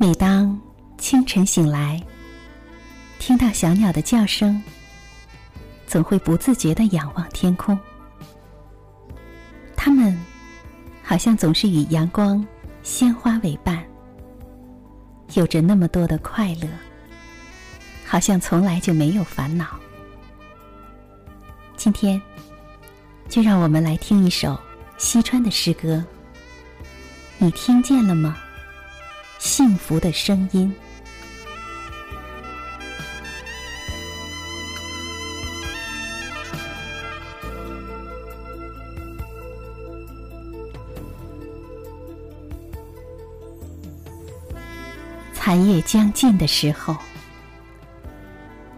每当清晨醒来，听到小鸟的叫声，总会不自觉的仰望天空。它们好像总是与阳光、鲜花为伴，有着那么多的快乐，好像从来就没有烦恼。今天，就让我们来听一首西川的诗歌。你听见了吗？幸福的声音。残夜将近的时候，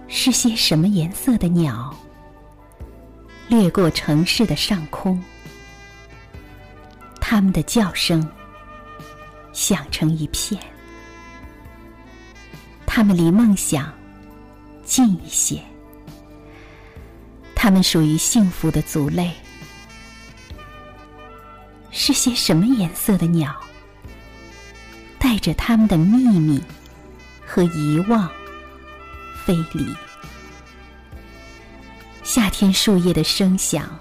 是些什么颜色的鸟掠过城市的上空？它们的叫声响成一片。它们离梦想近一些。它们属于幸福的族类。是些什么颜色的鸟？带着他们的秘密和遗忘飞离。夏天树叶的声响，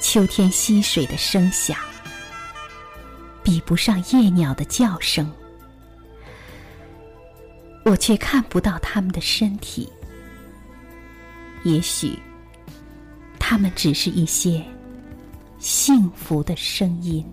秋天溪水的声响，比不上夜鸟的叫声。我却看不到他们的身体。也许，他们只是一些幸福的声音。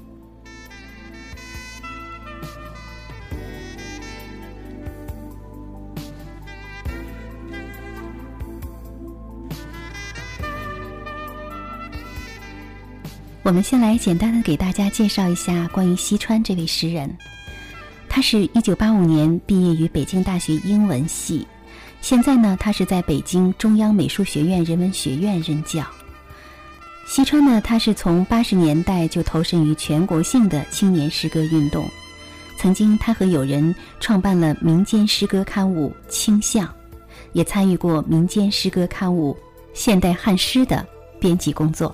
我们先来简单的给大家介绍一下关于西川这位诗人。他是一九八五年毕业于北京大学英文系，现在呢，他是在北京中央美术学院人文学院任教。西川呢，他是从八十年代就投身于全国性的青年诗歌运动，曾经他和友人创办了民间诗歌刊物《倾向》，也参与过民间诗歌刊物《现代汉诗》的编辑工作。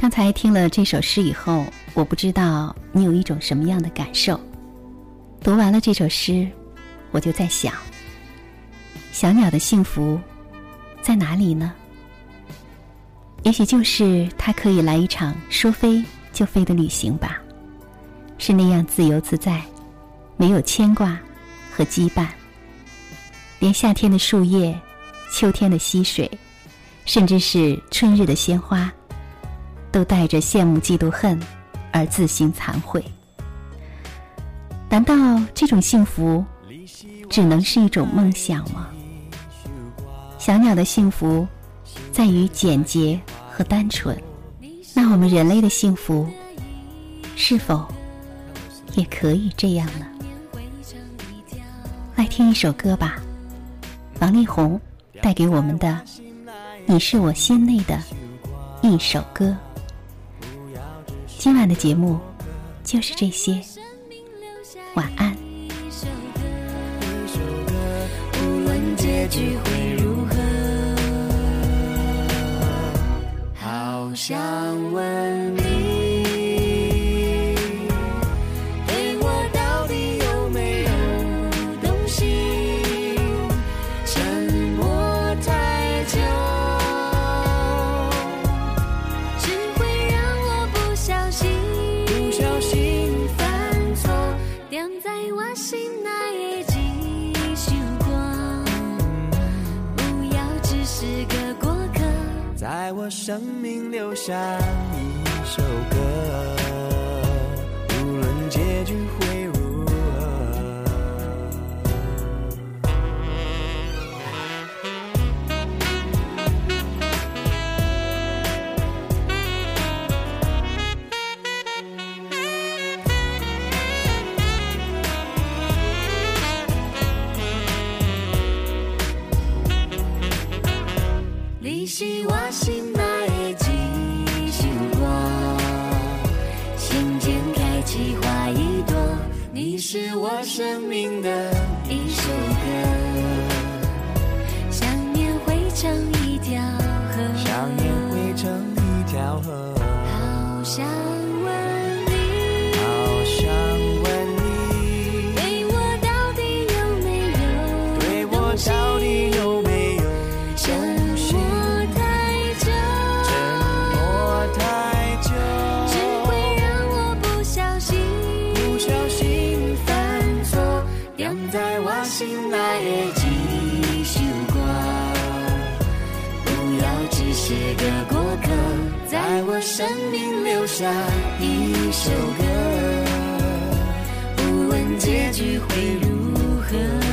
刚才听了这首诗以后，我不知道你有一种什么样的感受。读完了这首诗，我就在想：小鸟的幸福在哪里呢？也许就是它可以来一场说飞就飞的旅行吧，是那样自由自在，没有牵挂和羁绊，连夏天的树叶、秋天的溪水，甚至是春日的鲜花。都带着羡慕、嫉妒、恨，而自行惭愧。难道这种幸福只能是一种梦想吗？小鸟的幸福在于简洁和单纯，那我们人类的幸福是否也可以这样呢？来听一首歌吧，王力宏带给我们的《你是我心内的一首歌》。今晚的节目就是这些，晚安。无论结局会如何，好想问你。在我生命留下一首歌，是我心内的希望，心间开启花一朵，你。是我生命的一首歌，想念汇成一条河，想念汇成一条河，好想几首歌，不要只是个过客，在我生命留下一首歌，不问结局会如何。